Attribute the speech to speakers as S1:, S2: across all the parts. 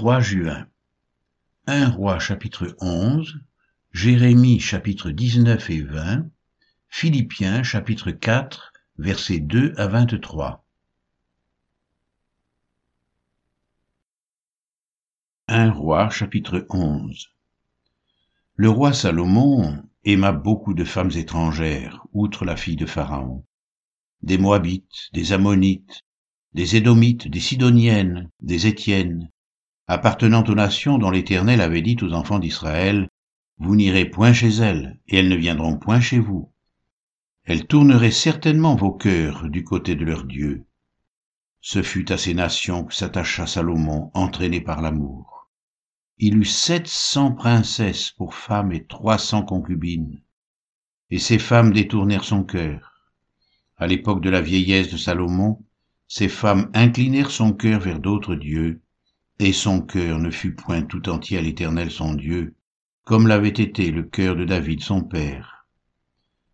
S1: 3 juin. 1 roi chapitre 11, Jérémie chapitre 19 et 20, Philippiens chapitre 4 versets 2 à 23. 1 roi chapitre 11 Le roi Salomon aima beaucoup de femmes étrangères, outre la fille de Pharaon, des Moabites, des Ammonites, des Édomites, des Sidoniennes, des Étiennes, appartenant aux nations dont l'Éternel avait dit aux enfants d'Israël, Vous n'irez point chez elles, et elles ne viendront point chez vous. Elles tourneraient certainement vos cœurs du côté de leur Dieu. Ce fut à ces nations que s'attacha Salomon, entraîné par l'amour. Il eut sept cents princesses pour femmes et trois cents concubines. Et ces femmes détournèrent son cœur. À l'époque de la vieillesse de Salomon, ces femmes inclinèrent son cœur vers d'autres dieux, et son cœur ne fut point tout entier à l'Éternel son Dieu, comme l'avait été le cœur de David son père.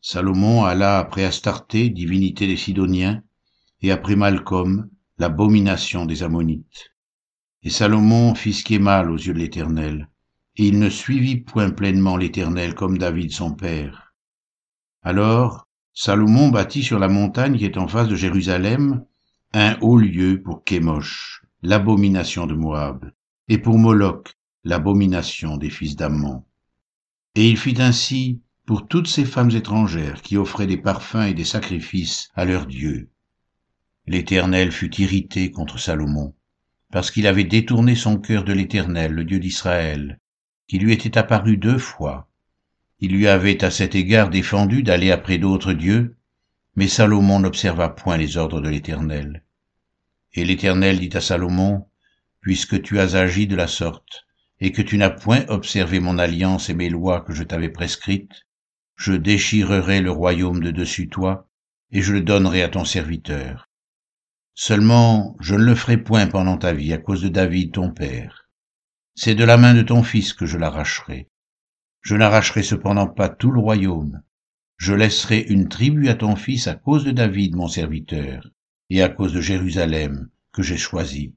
S1: Salomon alla après Astarté, divinité des Sidoniens, et après Malcolm, l'abomination des Ammonites. Et Salomon fit ce mal aux yeux de l'Éternel, et il ne suivit point pleinement l'Éternel comme David son père. Alors Salomon bâtit sur la montagne qui est en face de Jérusalem un haut lieu pour Kémosh, l'abomination de Moab, et pour Moloch, l'abomination des fils d'Ammon. Et il fit ainsi pour toutes ces femmes étrangères qui offraient des parfums et des sacrifices à leurs dieux. L'Éternel fut irrité contre Salomon, parce qu'il avait détourné son cœur de l'Éternel, le Dieu d'Israël, qui lui était apparu deux fois. Il lui avait à cet égard défendu d'aller après d'autres dieux, mais Salomon n'observa point les ordres de l'Éternel. Et l'Éternel dit à Salomon, Puisque tu as agi de la sorte, et que tu n'as point observé mon alliance et mes lois que je t'avais prescrites, je déchirerai le royaume de dessus toi, et je le donnerai à ton serviteur. Seulement, je ne le ferai point pendant ta vie à cause de David ton père. C'est de la main de ton fils que je l'arracherai. Je n'arracherai cependant pas tout le royaume, je laisserai une tribu à ton fils à cause de David mon serviteur, et à cause de Jérusalem que j'ai choisi.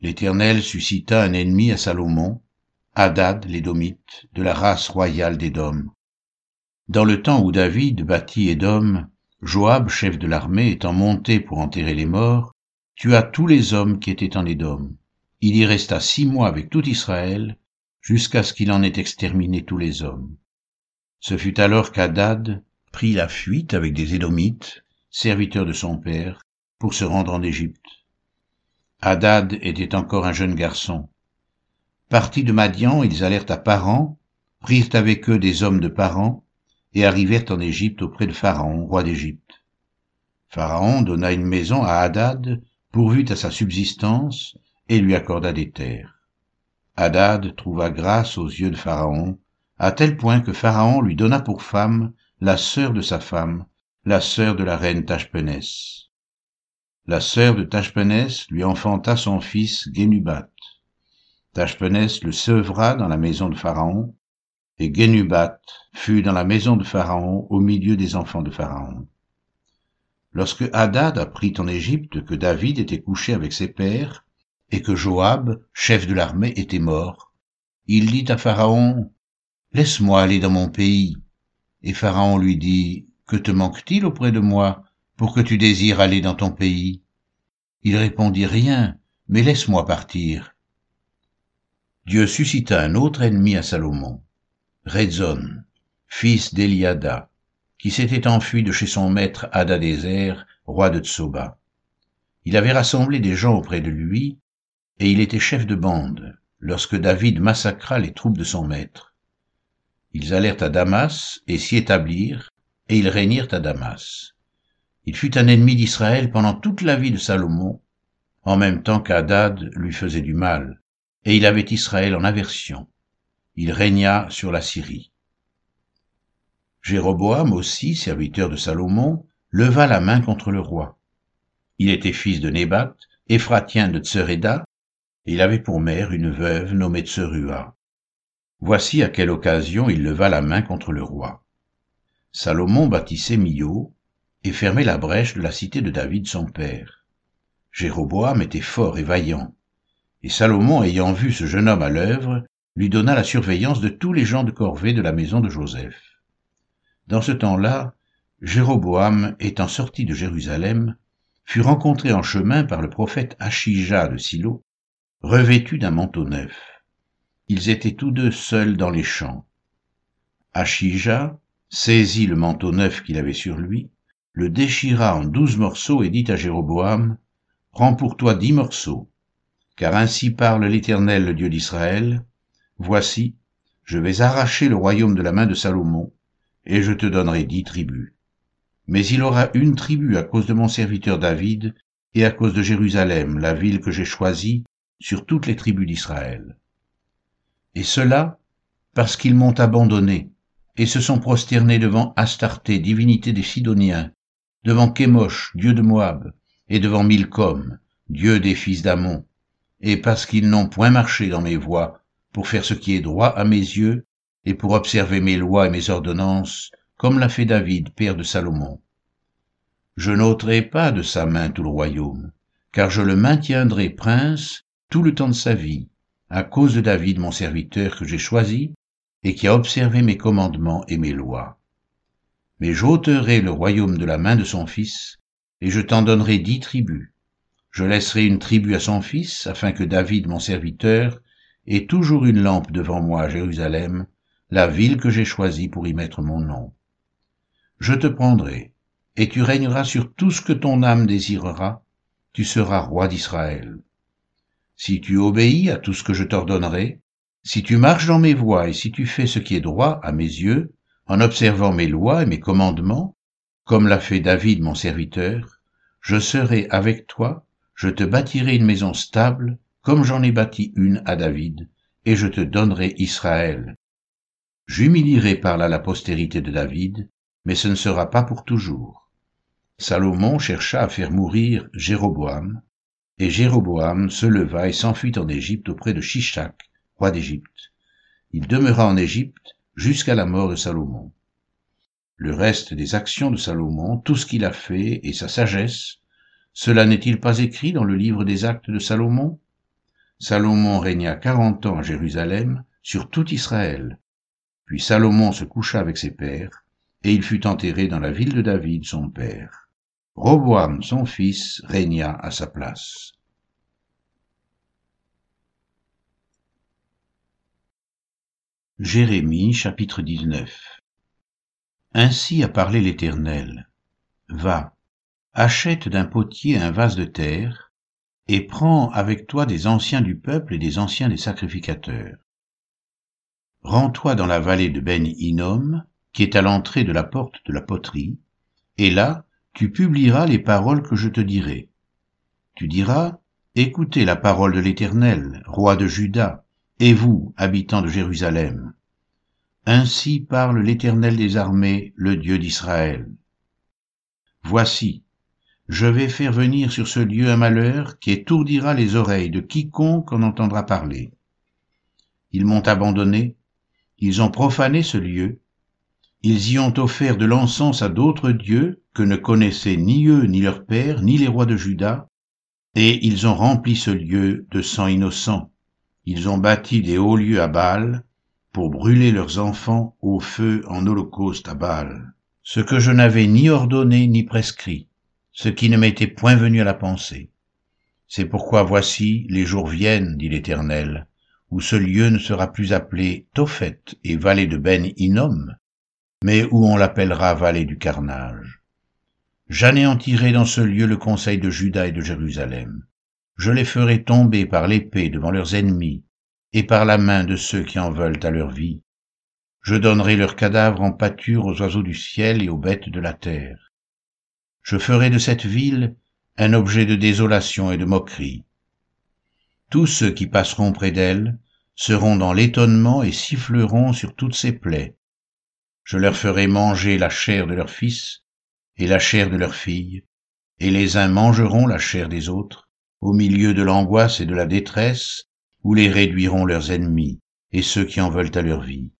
S1: L'Éternel suscita un ennemi à Salomon, Hadad l'Édomite, de la race royale d'Édom. Dans le temps où David bâtit Édom, Joab, chef de l'armée, étant monté pour enterrer les morts, tua tous les hommes qui étaient en Édom. Il y resta six mois avec tout Israël, jusqu'à ce qu'il en ait exterminé tous les hommes. Ce fut alors qu'Hadad prit la fuite avec des Édomites, serviteurs de son père, pour se rendre en Égypte. Hadad était encore un jeune garçon. Partis de Madian, ils allèrent à Paran, prirent avec eux des hommes de Paran, et arrivèrent en Égypte auprès de Pharaon, roi d'Égypte. Pharaon donna une maison à Hadad, pourvut à sa subsistance, et lui accorda des terres. Hadad trouva grâce aux yeux de Pharaon, à tel point que Pharaon lui donna pour femme la sœur de sa femme, la sœur de la reine Tachpenès. La sœur de Tachpenès lui enfanta son fils Génubat. Tachpenès le sevra dans la maison de Pharaon, et Génubat fut dans la maison de Pharaon au milieu des enfants de Pharaon. Lorsque Hadad apprit en Égypte que David était couché avec ses pères, et que Joab, chef de l'armée, était mort, il dit à Pharaon, Laisse-moi aller dans mon pays. Et Pharaon lui dit, Que te manque-t-il auprès de moi pour que tu désires aller dans ton pays? Il répondit rien, mais laisse-moi partir. Dieu suscita un autre ennemi à Salomon, Redzon, fils d'Eliada, qui s'était enfui de chez son maître Hadadézer, roi de Tsoba. Il avait rassemblé des gens auprès de lui, et il était chef de bande, lorsque David massacra les troupes de son maître. Ils allèrent à Damas et s'y établirent, et ils régnirent à Damas. Il fut un ennemi d'Israël pendant toute la vie de Salomon, en même temps qu'Hadad lui faisait du mal, et il avait Israël en aversion. Il régna sur la Syrie. Jéroboam aussi, serviteur de Salomon, leva la main contre le roi. Il était fils de Nébat, Éphratien de Tseréda, et il avait pour mère une veuve nommée Tserua. Voici à quelle occasion il leva la main contre le roi. Salomon bâtissait Millo et fermait la brèche de la cité de David son père. Jéroboam était fort et vaillant, Et Salomon, ayant vu ce jeune homme à l'œuvre, lui donna la surveillance de tous les gens de corvée de la maison de Joseph. Dans ce temps-là, Jéroboam, étant sorti de Jérusalem, fut rencontré en chemin par le prophète Achija de Silo, revêtu d'un manteau neuf. Ils étaient tous deux seuls dans les champs. Achija saisit le manteau neuf qu'il avait sur lui, le déchira en douze morceaux et dit à Jéroboam, Prends pour toi dix morceaux, car ainsi parle l'Éternel, le Dieu d'Israël, Voici, je vais arracher le royaume de la main de Salomon, et je te donnerai dix tribus. Mais il aura une tribu à cause de mon serviteur David, et à cause de Jérusalem, la ville que j'ai choisie, sur toutes les tribus d'Israël. Et cela parce qu'ils m'ont abandonné, et se sont prosternés devant Astarté, divinité des Sidoniens, devant Kémosh, dieu de Moab, et devant Milcom, dieu des fils d'Amon, et parce qu'ils n'ont point marché dans mes voies, pour faire ce qui est droit à mes yeux, et pour observer mes lois et mes ordonnances, comme l'a fait David, père de Salomon. Je n'ôterai pas de sa main tout le royaume, car je le maintiendrai prince tout le temps de sa vie, à cause de David mon serviteur que j'ai choisi, et qui a observé mes commandements et mes lois. Mais j'ôterai le royaume de la main de son fils, et je t'en donnerai dix tribus. Je laisserai une tribu à son fils, afin que David mon serviteur ait toujours une lampe devant moi à Jérusalem, la ville que j'ai choisie pour y mettre mon nom. Je te prendrai, et tu régneras sur tout ce que ton âme désirera, tu seras roi d'Israël. Si tu obéis à tout ce que je t'ordonnerai, si tu marches dans mes voies et si tu fais ce qui est droit à mes yeux, en observant mes lois et mes commandements, comme l'a fait David mon serviteur, je serai avec toi, je te bâtirai une maison stable, comme j'en ai bâti une à David, et je te donnerai Israël, J'humilierai par là la postérité de David, mais ce ne sera pas pour toujours. Salomon chercha à faire mourir Jéroboam, et Jéroboam se leva et s'enfuit en Égypte auprès de Shishak, roi d'Égypte. Il demeura en Égypte jusqu'à la mort de Salomon. Le reste des actions de Salomon, tout ce qu'il a fait et sa sagesse, cela n'est-il pas écrit dans le livre des actes de Salomon? Salomon régna quarante ans à Jérusalem sur tout Israël, puis Salomon se coucha avec ses pères, et il fut enterré dans la ville de David, son père. Roboam, son fils, régna à sa place. Jérémie chapitre 19 Ainsi a parlé l'Éternel. Va, achète d'un potier un vase de terre, et prends avec toi des anciens du peuple et des anciens des sacrificateurs Rends-toi dans la vallée de Ben Hinnom, qui est à l'entrée de la porte de la poterie, et là tu publieras les paroles que je te dirai. Tu diras, Écoutez la parole de l'Éternel, roi de Juda, et vous, habitants de Jérusalem. Ainsi parle l'Éternel des armées, le Dieu d'Israël. Voici, je vais faire venir sur ce lieu un malheur qui étourdira les oreilles de quiconque en entendra parler. Ils m'ont abandonné, ils ont profané ce lieu, ils y ont offert de l'encens à d'autres dieux que ne connaissaient ni eux, ni leurs pères, ni les rois de Juda, et ils ont rempli ce lieu de sang innocent. Ils ont bâti des hauts lieux à Baal pour brûler leurs enfants au feu en holocauste à Baal, ce que je n'avais ni ordonné ni prescrit, ce qui ne m'était point venu à la pensée. C'est pourquoi voici, les jours viennent, dit l'Éternel, où ce lieu ne sera plus appelé Tophet et vallée de Ben Hinnom, mais où on l'appellera vallée du carnage. J'anéantirai dans ce lieu le conseil de Juda et de Jérusalem. Je les ferai tomber par l'épée devant leurs ennemis, et par la main de ceux qui en veulent à leur vie. Je donnerai leurs cadavres en pâture aux oiseaux du ciel et aux bêtes de la terre. Je ferai de cette ville un objet de désolation et de moquerie, tous ceux qui passeront près d'elle seront dans l'étonnement et siffleront sur toutes ses plaies. Je leur ferai manger la chair de leurs fils et la chair de leurs filles, et les uns mangeront la chair des autres, au milieu de l'angoisse et de la détresse, où les réduiront leurs ennemis et ceux qui en veulent à leur vie.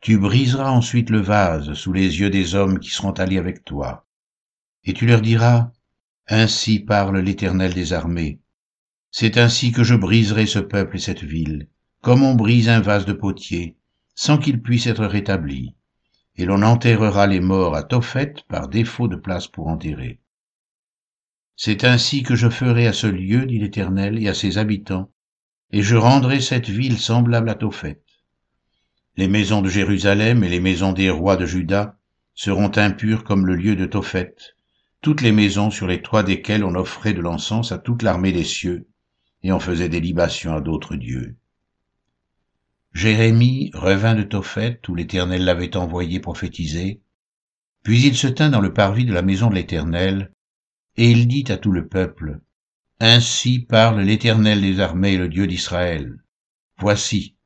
S1: Tu briseras ensuite le vase sous les yeux des hommes qui seront allés avec toi, et tu leur diras, Ainsi parle l'Éternel des armées, C'est ainsi que je briserai ce peuple et cette ville, comme on brise un vase de potier, sans qu'il puisse être rétabli, et l'on enterrera les morts à Tophet par défaut de place pour enterrer. C'est ainsi que je ferai à ce lieu, dit l'Éternel, et à ses habitants, et je rendrai cette ville semblable à Tophet. Les maisons de Jérusalem et les maisons des rois de Juda seront impures comme le lieu de Tophet, toutes les maisons sur les toits desquelles on offrait de l'encens à toute l'armée des cieux, et on faisait des libations à d'autres dieux. Jérémie revint de Tophet, où l'Éternel l'avait envoyé prophétiser, puis il se tint dans le parvis de la maison de l'Éternel, et il dit à tout le peuple, Ainsi parle l'Éternel des armées, le Dieu d'Israël. Voici,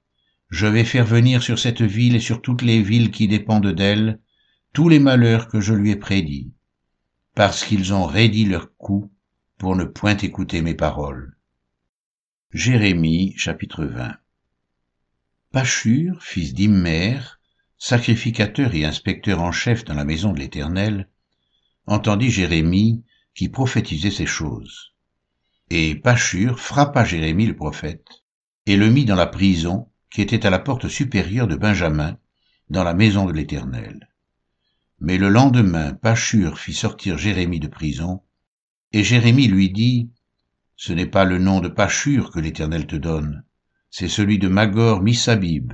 S1: je vais faire venir sur cette ville et sur toutes les villes qui dépendent d'elle tous les malheurs que je lui ai prédits, parce qu'ils ont raidi leur cou pour ne point écouter mes paroles. Jérémie chapitre 20 Pachur, fils d'Immer, sacrificateur et inspecteur en chef dans la maison de l'Éternel, entendit Jérémie qui prophétisait ces choses. Et Pachur frappa Jérémie le prophète, et le mit dans la prison qui était à la porte supérieure de Benjamin, dans la maison de l'Éternel. Mais le lendemain, Pachur fit sortir Jérémie de prison, et Jérémie lui dit, Ce n'est pas le nom de Pachur que l'Éternel te donne, c'est celui de Magor Missabib,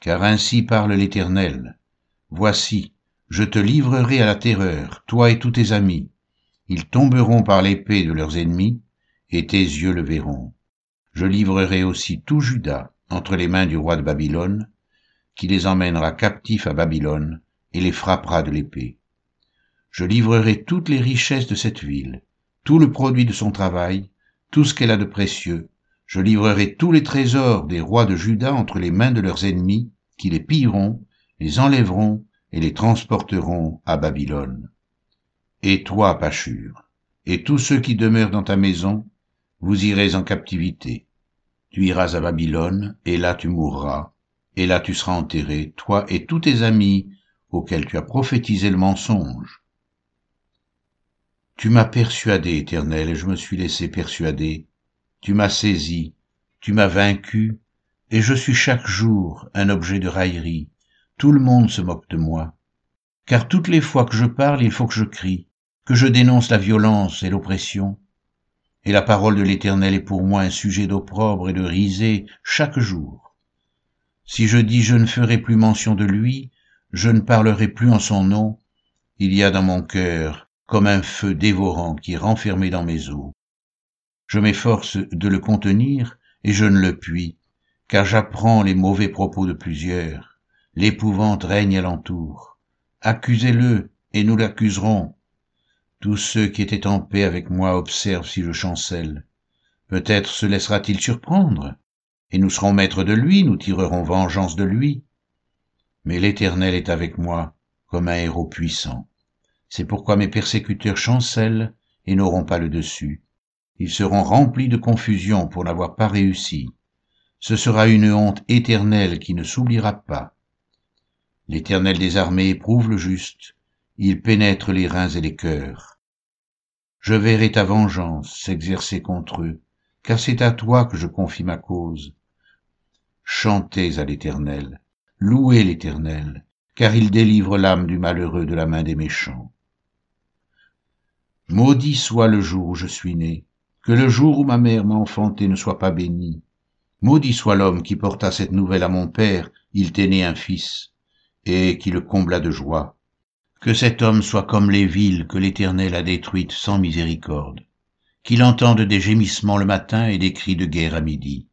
S1: car ainsi parle l'Éternel. Voici, je te livrerai à la terreur, toi et tous tes amis. Ils tomberont par l'épée de leurs ennemis, et tes yeux le verront. Je livrerai aussi tout Judas entre les mains du roi de Babylone, qui les emmènera captifs à Babylone et les frappera de l'épée. Je livrerai toutes les richesses de cette ville, tout le produit de son travail, tout ce qu'elle a de précieux. Je livrerai tous les trésors des rois de Juda entre les mains de leurs ennemis, qui les pilleront, les enlèveront et les transporteront à Babylone. Et toi, Pachur, et tous ceux qui demeurent dans ta maison, vous irez en captivité. Tu iras à Babylone, et là tu mourras, et là tu seras enterré, toi et tous tes amis auxquels tu as prophétisé le mensonge. Tu m'as persuadé, Éternel, et je me suis laissé persuader. Tu m'as saisi, tu m'as vaincu, et je suis chaque jour un objet de raillerie. Tout le monde se moque de moi. Car toutes les fois que je parle, il faut que je crie, que je dénonce la violence et l'oppression. Et la parole de l'Éternel est pour moi un sujet d'opprobre et de risée chaque jour. Si je dis je ne ferai plus mention de lui, je ne parlerai plus en son nom, il y a dans mon cœur comme un feu dévorant qui est renfermé dans mes os. Je m'efforce de le contenir, et je ne le puis, car j'apprends les mauvais propos de plusieurs. L'épouvante règne alentour. Accusez-le, et nous l'accuserons. Tous ceux qui étaient en paix avec moi observent si je chancelle. Peut-être se laissera-t-il surprendre, et nous serons maîtres de lui, nous tirerons vengeance de lui mais l'Éternel est avec moi comme un héros puissant. C'est pourquoi mes persécuteurs chancellent et n'auront pas le dessus. Ils seront remplis de confusion pour n'avoir pas réussi. Ce sera une honte éternelle qui ne s'oubliera pas. L'Éternel des armées éprouve le juste, il pénètre les reins et les cœurs. Je verrai ta vengeance s'exercer contre eux, car c'est à toi que je confie ma cause. Chantez à l'Éternel, Louez l'Éternel, car il délivre l'âme du malheureux de la main des méchants. Maudit soit le jour où je suis né, que le jour où ma mère m'a enfanté ne soit pas béni. Maudit soit l'homme qui porta cette nouvelle à mon père, il t'est né un fils, et qui le combla de joie. Que cet homme soit comme les villes que l'Éternel a détruites sans miséricorde, qu'il entende des gémissements le matin et des cris de guerre à midi.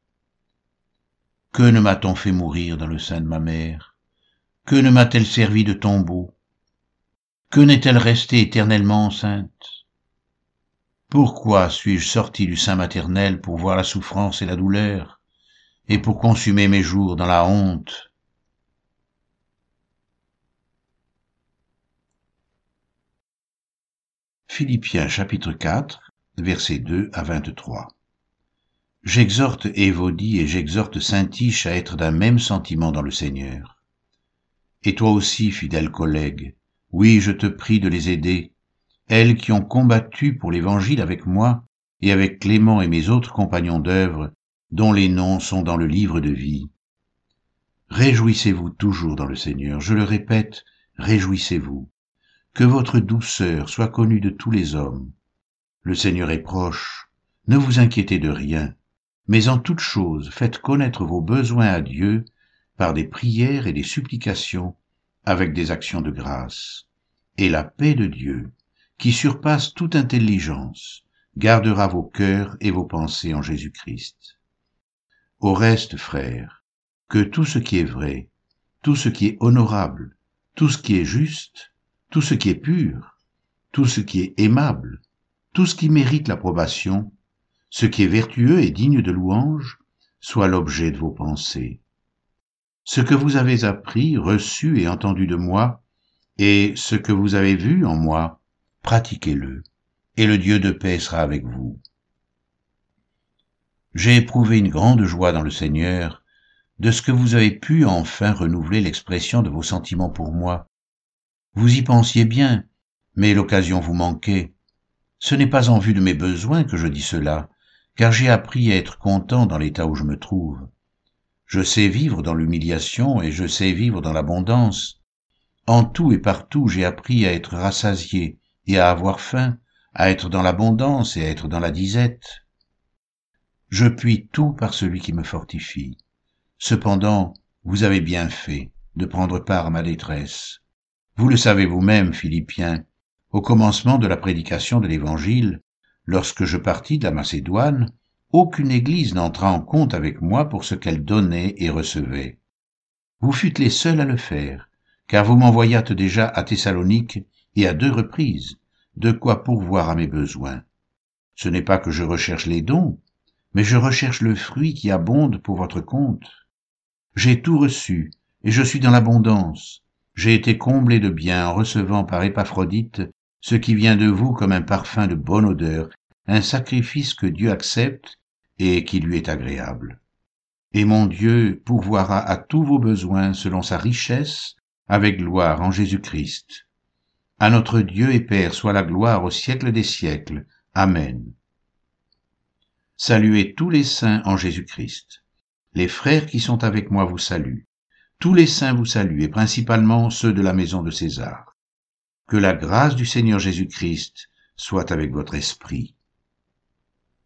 S1: Que ne m'a-t-on fait mourir dans le sein de ma mère? Que ne m'a-t-elle servi de tombeau? Que n'est-elle restée éternellement enceinte? Pourquoi suis-je sorti du sein maternel pour voir la souffrance et la douleur, et pour consumer mes jours dans la honte Philippiens chapitre 4, versets 2 à 23 J'exhorte Évodie et j'exhorte Saint-Tiche à être d'un même sentiment dans le Seigneur. Et toi aussi, fidèle collègue, oui, je te prie de les aider, elles qui ont combattu pour l'Évangile avec moi et avec Clément et mes autres compagnons d'œuvre, dont les noms sont dans le livre de vie. Réjouissez-vous toujours dans le Seigneur, je le répète, réjouissez-vous. Que votre douceur soit connue de tous les hommes. Le Seigneur est proche, ne vous inquiétez de rien, mais en toute chose faites connaître vos besoins à Dieu par des prières et des supplications avec des actions de grâce. Et la paix de Dieu, qui surpasse toute intelligence, gardera vos cœurs et vos pensées en Jésus-Christ. Au reste, frères, que tout ce qui est vrai, tout ce qui est honorable, tout ce qui est juste, tout ce qui est pur, tout ce qui est aimable, tout ce qui mérite l'approbation, ce qui est vertueux et digne de louange, soit l'objet de vos pensées. Ce que vous avez appris, reçu et entendu de moi, et ce que vous avez vu en moi, pratiquez-le, et le Dieu de paix sera avec vous. J'ai éprouvé une grande joie dans le Seigneur de ce que vous avez pu enfin renouveler l'expression de vos sentiments pour moi. Vous y pensiez bien, mais l'occasion vous manquait. Ce n'est pas en vue de mes besoins que je dis cela, car j'ai appris à être content dans l'état où je me trouve. Je sais vivre dans l'humiliation et je sais vivre dans l'abondance. En tout et partout j'ai appris à être rassasié et à avoir faim, à être dans l'abondance et à être dans la disette. Je puis tout par celui qui me fortifie. Cependant, vous avez bien fait de prendre part à ma détresse. Vous le savez vous-même, Philippiens, au commencement de la prédication de l'Évangile, lorsque je partis de la Macédoine, aucune église n'entra en compte avec moi pour ce qu'elle donnait et recevait. Vous fûtes les seuls à le faire, car vous m'envoyâtes déjà à Thessalonique et à deux reprises, de quoi pourvoir à mes besoins. Ce n'est pas que je recherche les dons, mais je recherche le fruit qui abonde pour votre compte. J'ai tout reçu, et je suis dans l'abondance. J'ai été comblé de bien en recevant par Épaphrodite ce qui vient de vous comme un parfum de bonne odeur, un sacrifice que Dieu accepte et qui lui est agréable. Et mon Dieu pourvoira à tous vos besoins selon sa richesse, avec gloire en Jésus-Christ. À notre Dieu et Père soit la gloire au siècle des siècles. Amen. Saluez tous les saints en Jésus-Christ. Les frères qui sont avec moi vous saluent. Tous les saints vous saluent, et principalement ceux de la maison de César. Que la grâce du Seigneur Jésus-Christ soit avec votre esprit.